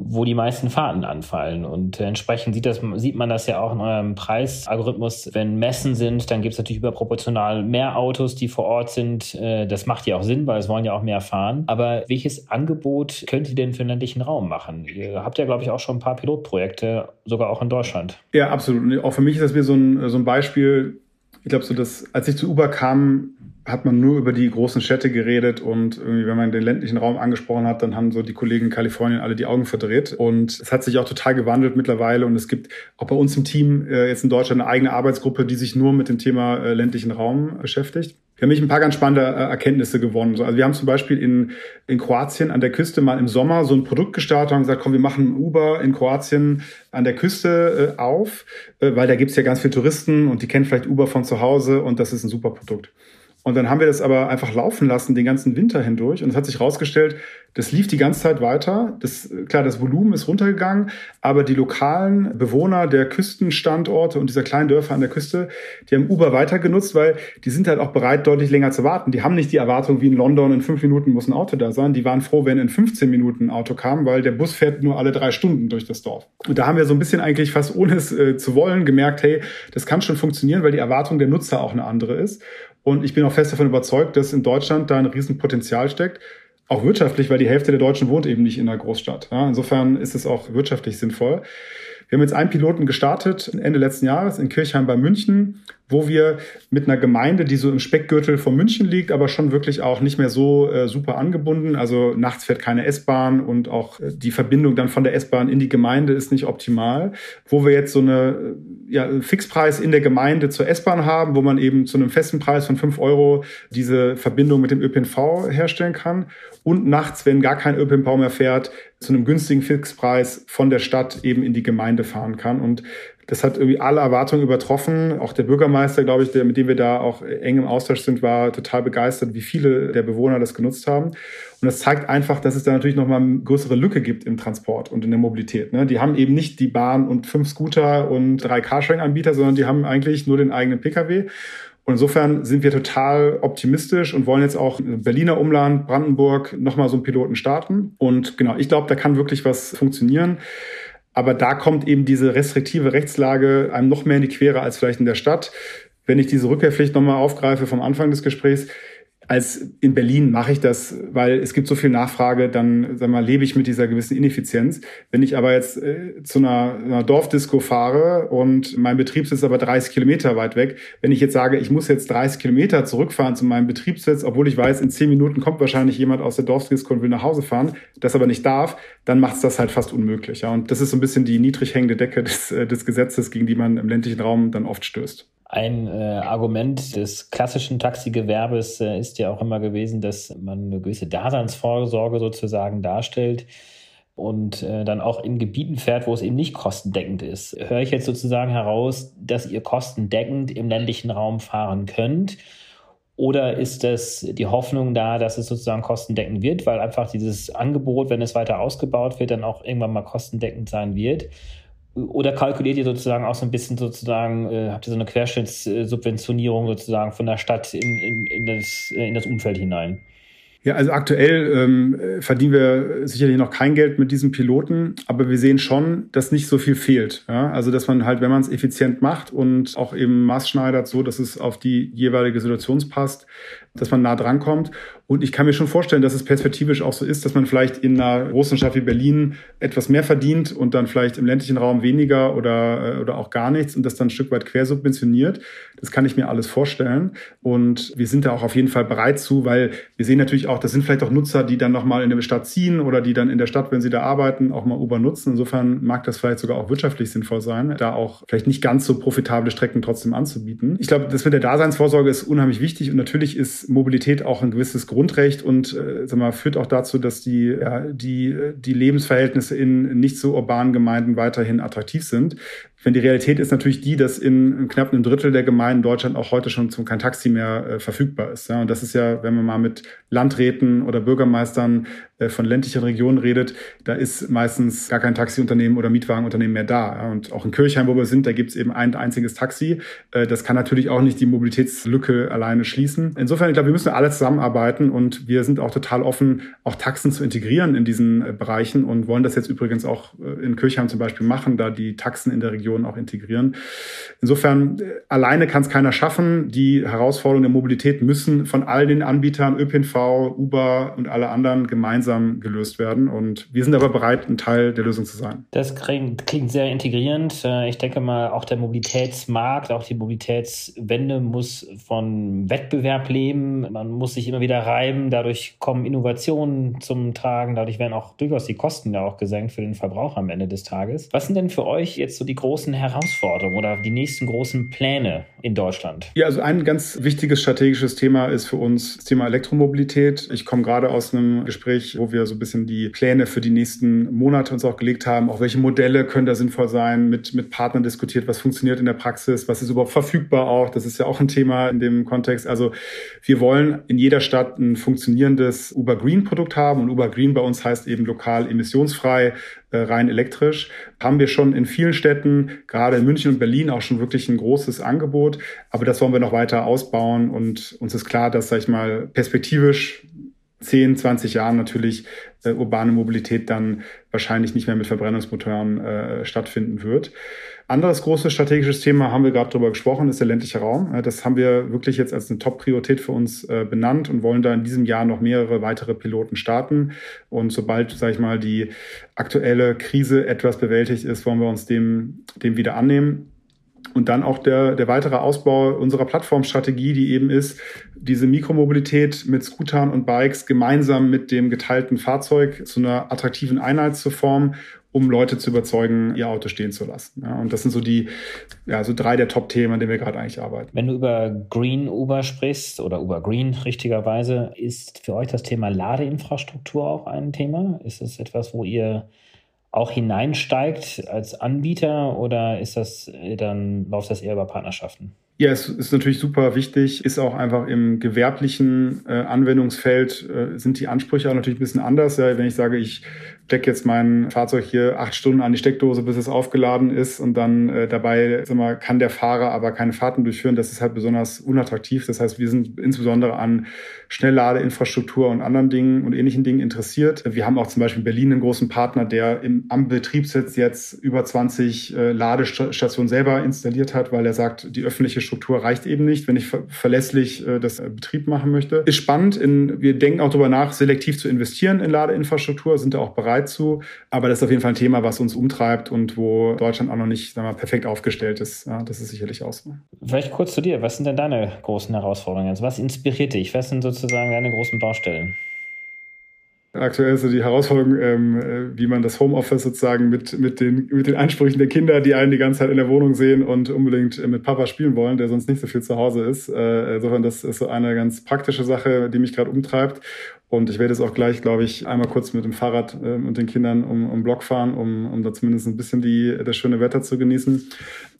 wo die meisten Fahrten anfallen. Und entsprechend sieht, das, sieht man das ja auch in eurem Preisalgorithmus. Wenn Messen sind, dann gibt es natürlich überproportional mehr Autos, die vor Ort sind. Äh, das macht ja auch Sinn, weil es wollen ja auch mehr fahren. Aber welches Angebot könnt ihr denn für den ländlichen Raum machen? Ihr habt ja, glaube ich, auch schon ein paar Pilotprojekte, sogar auch in Deutschland. Ja, absolut. Auch für mich ist das mir so ein, so ein Beispiel. Ich glaube, so dass, als ich zu Uber kam, hat man nur über die großen Städte geredet und irgendwie, wenn man den ländlichen Raum angesprochen hat, dann haben so die Kollegen in Kalifornien alle die Augen verdreht. Und es hat sich auch total gewandelt mittlerweile und es gibt auch bei uns im Team äh, jetzt in Deutschland eine eigene Arbeitsgruppe, die sich nur mit dem Thema äh, ländlichen Raum beschäftigt. Wir haben mich ein paar ganz spannende äh, Erkenntnisse gewonnen. Also wir haben zum Beispiel in, in Kroatien an der Küste mal im Sommer so ein Produkt gestartet und gesagt, komm, wir machen Uber in Kroatien an der Küste äh, auf, äh, weil da gibt's ja ganz viele Touristen und die kennen vielleicht Uber von zu Hause und das ist ein super Produkt. Und dann haben wir das aber einfach laufen lassen den ganzen Winter hindurch. Und es hat sich herausgestellt, das lief die ganze Zeit weiter. Das, klar, das Volumen ist runtergegangen, aber die lokalen Bewohner der Küstenstandorte und dieser kleinen Dörfer an der Küste, die haben Uber weiter genutzt, weil die sind halt auch bereit, deutlich länger zu warten. Die haben nicht die Erwartung, wie in London, in fünf Minuten muss ein Auto da sein. Die waren froh, wenn in 15 Minuten ein Auto kam, weil der Bus fährt nur alle drei Stunden durch das Dorf. Und da haben wir so ein bisschen eigentlich fast ohne es äh, zu wollen gemerkt, hey, das kann schon funktionieren, weil die Erwartung der Nutzer auch eine andere ist. Und ich bin auch fest davon überzeugt, dass in Deutschland da ein Riesenpotenzial steckt. Auch wirtschaftlich, weil die Hälfte der Deutschen wohnt eben nicht in einer Großstadt. Ja, insofern ist es auch wirtschaftlich sinnvoll. Wir haben jetzt einen Piloten gestartet, Ende letzten Jahres in Kirchheim bei München, wo wir mit einer Gemeinde, die so im Speckgürtel von München liegt, aber schon wirklich auch nicht mehr so äh, super angebunden. Also nachts fährt keine S-Bahn und auch äh, die Verbindung dann von der S-Bahn in die Gemeinde ist nicht optimal. Wo wir jetzt so eine äh, ja, Fixpreis in der Gemeinde zur S-Bahn haben, wo man eben zu einem festen Preis von fünf Euro diese Verbindung mit dem ÖPNV herstellen kann. Und nachts, wenn gar kein ÖPNV mehr fährt, zu einem günstigen Fixpreis von der Stadt eben in die Gemeinde fahren kann. Und das hat irgendwie alle Erwartungen übertroffen. Auch der Bürgermeister, glaube ich, der, mit dem wir da auch eng im Austausch sind, war total begeistert, wie viele der Bewohner das genutzt haben. Und das zeigt einfach, dass es da natürlich nochmal eine größere Lücke gibt im Transport und in der Mobilität. Ne? Die haben eben nicht die Bahn und fünf Scooter und drei Carsharing-Anbieter, sondern die haben eigentlich nur den eigenen Pkw. Und insofern sind wir total optimistisch und wollen jetzt auch Berliner Umland, Brandenburg nochmal so einen Piloten starten. Und genau, ich glaube, da kann wirklich was funktionieren. Aber da kommt eben diese restriktive Rechtslage einem noch mehr in die Quere als vielleicht in der Stadt. Wenn ich diese Rückkehrpflicht nochmal aufgreife vom Anfang des Gesprächs, als in Berlin mache ich das, weil es gibt so viel Nachfrage, dann sag mal, lebe ich mit dieser gewissen Ineffizienz. Wenn ich aber jetzt äh, zu einer, einer Dorfdisco fahre und mein Betriebssitz aber 30 Kilometer weit weg, wenn ich jetzt sage, ich muss jetzt 30 Kilometer zurückfahren zu meinem Betriebssitz, obwohl ich weiß, in 10 Minuten kommt wahrscheinlich jemand aus der Dorfdisco und will nach Hause fahren, das aber nicht darf, dann macht es das halt fast unmöglich. Ja? Und das ist so ein bisschen die niedrig hängende Decke des, äh, des Gesetzes, gegen die man im ländlichen Raum dann oft stößt. Ein äh, Argument des klassischen Taxigewerbes äh, ist ja auch immer gewesen, dass man eine gewisse Daseinsvorsorge sozusagen darstellt und äh, dann auch in Gebieten fährt, wo es eben nicht kostendeckend ist. Höre ich jetzt sozusagen heraus, dass ihr kostendeckend im ländlichen Raum fahren könnt? Oder ist das die Hoffnung da, dass es sozusagen kostendeckend wird, weil einfach dieses Angebot, wenn es weiter ausgebaut wird, dann auch irgendwann mal kostendeckend sein wird? Oder kalkuliert ihr sozusagen auch so ein bisschen sozusagen, äh, habt ihr so eine Querschnittssubventionierung sozusagen von der Stadt in, in, in, das, in das Umfeld hinein? Ja, also aktuell ähm, verdienen wir sicherlich noch kein Geld mit diesem Piloten, aber wir sehen schon, dass nicht so viel fehlt. Ja? Also dass man halt, wenn man es effizient macht und auch eben maßschneidert, so dass es auf die jeweilige Situation passt, dass man nah dran kommt. Und ich kann mir schon vorstellen, dass es perspektivisch auch so ist, dass man vielleicht in einer großen Stadt wie Berlin etwas mehr verdient und dann vielleicht im ländlichen Raum weniger oder, äh, oder auch gar nichts und das dann ein Stück weit quersubventioniert. Das kann ich mir alles vorstellen. Und wir sind da auch auf jeden Fall bereit zu, weil wir sehen natürlich auch, das sind vielleicht auch Nutzer, die dann nochmal in der Stadt ziehen oder die dann in der Stadt, wenn sie da arbeiten, auch mal Uber nutzen. Insofern mag das vielleicht sogar auch wirtschaftlich sinnvoll sein, da auch vielleicht nicht ganz so profitable Strecken trotzdem anzubieten. Ich glaube, das mit der Daseinsvorsorge ist unheimlich wichtig und natürlich ist Mobilität auch ein gewisses Grundrecht und äh, sag mal, führt auch dazu, dass die, ja, die, die Lebensverhältnisse in nicht so urbanen Gemeinden weiterhin attraktiv sind. Wenn die Realität ist natürlich die, dass in knapp einem Drittel der Gemeinden in Deutschland auch heute schon zum kein Taxi mehr äh, verfügbar ist. Ja, und das ist ja, wenn man mal mit Landräten oder Bürgermeistern von ländlichen Regionen redet, da ist meistens gar kein Taxiunternehmen oder Mietwagenunternehmen mehr da. Und auch in Kirchheim, wo wir sind, da gibt es eben ein einziges Taxi. Äh, das kann natürlich auch nicht die Mobilitätslücke alleine schließen. Insofern, ich glaube, wir müssen alle zusammenarbeiten und wir sind auch total offen, auch Taxen zu integrieren in diesen äh, Bereichen und wollen das jetzt übrigens auch äh, in Kirchheim zum Beispiel machen, da die Taxen in der Region auch integrieren. Insofern, äh, alleine kann es keiner schaffen. Die Herausforderungen der Mobilität müssen von all den Anbietern, ÖPNV, Uber und alle anderen gemeinsam gelöst werden. Und wir sind aber bereit, ein Teil der Lösung zu sein. Das klingt, klingt sehr integrierend. Äh, ich denke mal, auch der Mobilitätsmarkt, auch die Mobilitätswende muss von Wettbewerb leben. Man muss sich immer wieder reiben. Dadurch kommen Innovationen zum Tragen. Dadurch werden auch durchaus die Kosten ja auch gesenkt für den Verbraucher am Ende des Tages. Was sind denn für euch jetzt so die großen Herausforderungen oder die nächsten großen Pläne in Deutschland? Ja, also ein ganz wichtiges strategisches Thema ist für uns das Thema Elektromobilität. Ich komme gerade aus einem Gespräch, wo wir so ein bisschen die Pläne für die nächsten Monate uns auch gelegt haben. Auch welche Modelle können da sinnvoll sein, mit, mit Partnern diskutiert, was funktioniert in der Praxis, was ist überhaupt verfügbar auch. Das ist ja auch ein Thema in dem Kontext. Also wir wollen in jeder Stadt ein funktionierendes Uber Green Produkt haben und Uber Green bei uns heißt eben lokal emissionsfrei, äh, rein elektrisch. Haben wir schon in vielen Städten, gerade in München und Berlin, auch schon wirklich ein großes Angebot. Aber das wollen wir noch weiter ausbauen und uns ist klar, dass, sag ich mal, perspektivisch 10, 20 Jahren natürlich äh, urbane Mobilität dann wahrscheinlich nicht mehr mit Verbrennungsmotoren äh, stattfinden wird. Anderes großes strategisches Thema, haben wir gerade darüber gesprochen, ist der ländliche Raum. Das haben wir wirklich jetzt als eine Top-Priorität für uns äh, benannt und wollen da in diesem Jahr noch mehrere weitere Piloten starten. Und sobald, sage ich mal, die aktuelle Krise etwas bewältigt ist, wollen wir uns dem, dem wieder annehmen. Und dann auch der, der weitere Ausbau unserer Plattformstrategie, die eben ist, diese Mikromobilität mit Scootern und Bikes gemeinsam mit dem geteilten Fahrzeug zu einer attraktiven Einheit zu formen um Leute zu überzeugen, ihr Auto stehen zu lassen. Ja, und das sind so die, ja, so drei der Top-Themen, an denen wir gerade eigentlich arbeiten. Wenn du über Green Uber sprichst oder Uber Green richtigerweise, ist für euch das Thema Ladeinfrastruktur auch ein Thema? Ist es etwas, wo ihr auch hineinsteigt als Anbieter oder ist das dann läuft das eher über Partnerschaften? Ja, es ist natürlich super wichtig, ist auch einfach im gewerblichen äh, Anwendungsfeld äh, sind die Ansprüche auch natürlich ein bisschen anders. Ja, wenn ich sage, ich stecke jetzt mein Fahrzeug hier acht Stunden an die Steckdose, bis es aufgeladen ist und dann äh, dabei mal, kann der Fahrer aber keine Fahrten durchführen. Das ist halt besonders unattraktiv. Das heißt, wir sind insbesondere an Schnellladeinfrastruktur und anderen Dingen und ähnlichen Dingen interessiert. Wir haben auch zum Beispiel in Berlin einen großen Partner, der im, am Betriebssitz jetzt über 20 äh, Ladestationen selber installiert hat, weil er sagt, die öffentliche Struktur reicht eben nicht, wenn ich ver verlässlich äh, das äh, Betrieb machen möchte. Ist spannend. In, wir denken auch darüber nach, selektiv zu investieren in Ladeinfrastruktur, sind da auch bereit bereit zu. Aber das ist auf jeden Fall ein Thema, was uns umtreibt und wo Deutschland auch noch nicht sagen wir, perfekt aufgestellt ist. Ja, das ist sicherlich auch so. Vielleicht kurz zu dir. Was sind denn deine großen Herausforderungen? Also was inspiriert dich? Was sind sozusagen deine großen Baustellen? Aktuell ist so die Herausforderung, ähm, äh, wie man das Homeoffice sozusagen mit, mit, den, mit den Ansprüchen der Kinder, die einen die ganze Zeit in der Wohnung sehen und unbedingt mit Papa spielen wollen, der sonst nicht so viel zu Hause ist. Äh, insofern, das ist so eine ganz praktische Sache, die mich gerade umtreibt. Und ich werde jetzt auch gleich, glaube ich, einmal kurz mit dem Fahrrad äh, und den Kindern um, um Block fahren, um, um da zumindest ein bisschen die, das schöne Wetter zu genießen.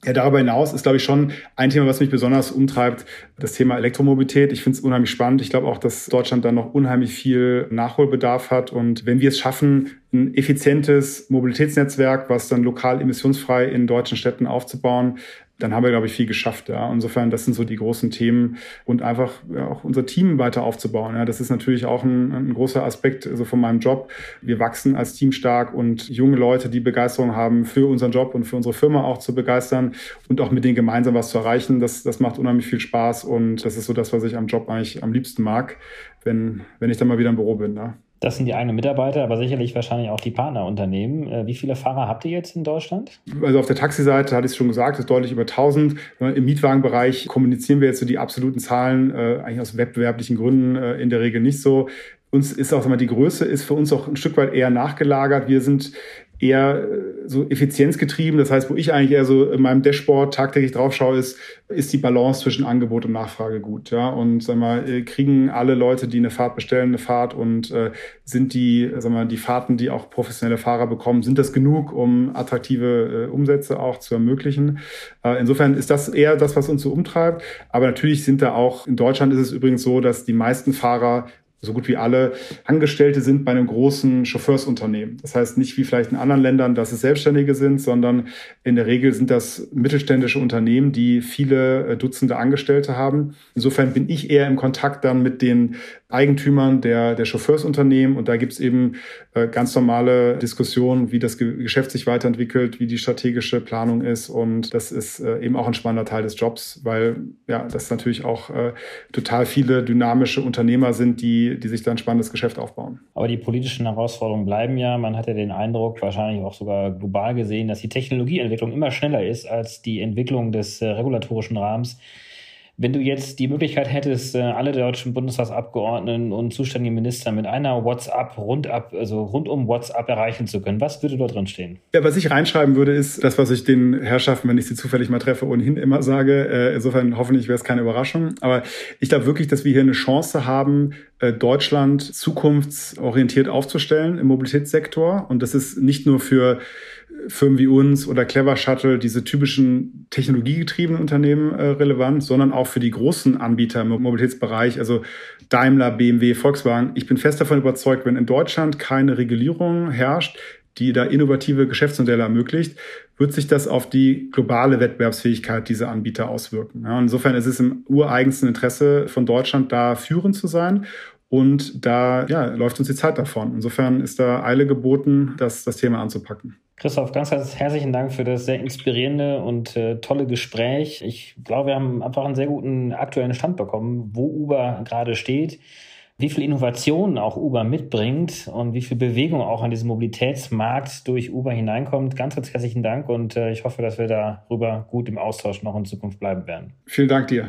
Ja, darüber hinaus ist, glaube ich, schon ein Thema, was mich besonders umtreibt, das Thema Elektromobilität. Ich finde es unheimlich spannend. Ich glaube auch, dass Deutschland da noch unheimlich viel Nachholbedarf hat. Und wenn wir es schaffen, ein effizientes Mobilitätsnetzwerk, was dann lokal emissionsfrei in deutschen Städten aufzubauen, dann haben wir, glaube ich, viel geschafft. Ja. Insofern, das sind so die großen Themen und einfach ja, auch unser Team weiter aufzubauen. Ja. Das ist natürlich auch ein, ein großer Aspekt also von meinem Job. Wir wachsen als Team stark und junge Leute, die Begeisterung haben für unseren Job und für unsere Firma auch zu begeistern und auch mit denen gemeinsam was zu erreichen, das, das macht unheimlich viel Spaß und das ist so das, was ich am Job eigentlich am liebsten mag, wenn, wenn ich dann mal wieder im Büro bin. Ne. Das sind die eigenen Mitarbeiter, aber sicherlich wahrscheinlich auch die Partnerunternehmen. Äh, wie viele Fahrer habt ihr jetzt in Deutschland? Also auf der Taxiseite hatte ich es schon gesagt, ist deutlich über 1000. Im Mietwagenbereich kommunizieren wir jetzt so die absoluten Zahlen, äh, eigentlich aus wettbewerblichen Gründen äh, in der Regel nicht so uns ist auch mal die Größe ist für uns auch ein Stück weit eher nachgelagert. Wir sind eher äh, so effizienzgetrieben. Das heißt, wo ich eigentlich eher so in meinem Dashboard tagtäglich drauf schaue, ist, ist die Balance zwischen Angebot und Nachfrage gut. Ja? Und sag mal, äh, kriegen alle Leute, die eine Fahrt bestellen, eine Fahrt und äh, sind die, sag mal, die Fahrten, die auch professionelle Fahrer bekommen, sind das genug, um attraktive äh, Umsätze auch zu ermöglichen? Äh, insofern ist das eher das, was uns so umtreibt. Aber natürlich sind da auch, in Deutschland ist es übrigens so, dass die meisten Fahrer so gut wie alle Angestellte sind bei einem großen Chauffeursunternehmen. Das heißt nicht wie vielleicht in anderen Ländern, dass es Selbstständige sind, sondern in der Regel sind das mittelständische Unternehmen, die viele äh, Dutzende Angestellte haben. Insofern bin ich eher im Kontakt dann mit den Eigentümern der, der Chauffeursunternehmen und da gibt's eben äh, ganz normale Diskussionen, wie das Geschäft sich weiterentwickelt, wie die strategische Planung ist und das ist äh, eben auch ein spannender Teil des Jobs, weil ja, das natürlich auch total viele dynamische Unternehmer sind, die, die sich da ein spannendes Geschäft aufbauen. Aber die politischen Herausforderungen bleiben ja. Man hat ja den Eindruck, wahrscheinlich auch sogar global gesehen, dass die Technologieentwicklung immer schneller ist als die Entwicklung des äh, regulatorischen Rahmens. Wenn du jetzt die Möglichkeit hättest, äh, alle deutschen Bundestagsabgeordneten und zuständigen Minister mit einer WhatsApp rundab, also rund um WhatsApp erreichen zu können, was würde dort drin stehen? Ja, was ich reinschreiben würde, ist das, was ich den Herrschaften, wenn ich sie zufällig mal treffe, ohnehin immer sage. Äh, insofern hoffentlich wäre es keine Überraschung. Aber ich glaube wirklich, dass wir hier eine Chance haben, äh, Deutschland zukunftsorientiert aufzustellen im Mobilitätssektor. Und das ist nicht nur für Firmen wie uns oder Clever Shuttle, diese typischen technologiegetriebenen Unternehmen äh, relevant, sondern auch für die großen Anbieter im Mobilitätsbereich, also Daimler, BMW, Volkswagen. Ich bin fest davon überzeugt, wenn in Deutschland keine Regulierung herrscht, die da innovative Geschäftsmodelle ermöglicht, wird sich das auf die globale Wettbewerbsfähigkeit dieser Anbieter auswirken. Ja, insofern ist es im ureigensten Interesse von Deutschland, da führend zu sein. Und da ja, läuft uns die Zeit davon. Insofern ist da Eile geboten, das, das Thema anzupacken. Christoph, ganz, ganz herzlichen Dank für das sehr inspirierende und äh, tolle Gespräch. Ich glaube, wir haben einfach einen sehr guten aktuellen Stand bekommen, wo Uber gerade steht, wie viel Innovation auch Uber mitbringt und wie viel Bewegung auch an diesem Mobilitätsmarkt durch Uber hineinkommt. Ganz, ganz herzlichen Dank und äh, ich hoffe, dass wir darüber gut im Austausch noch in Zukunft bleiben werden. Vielen Dank dir.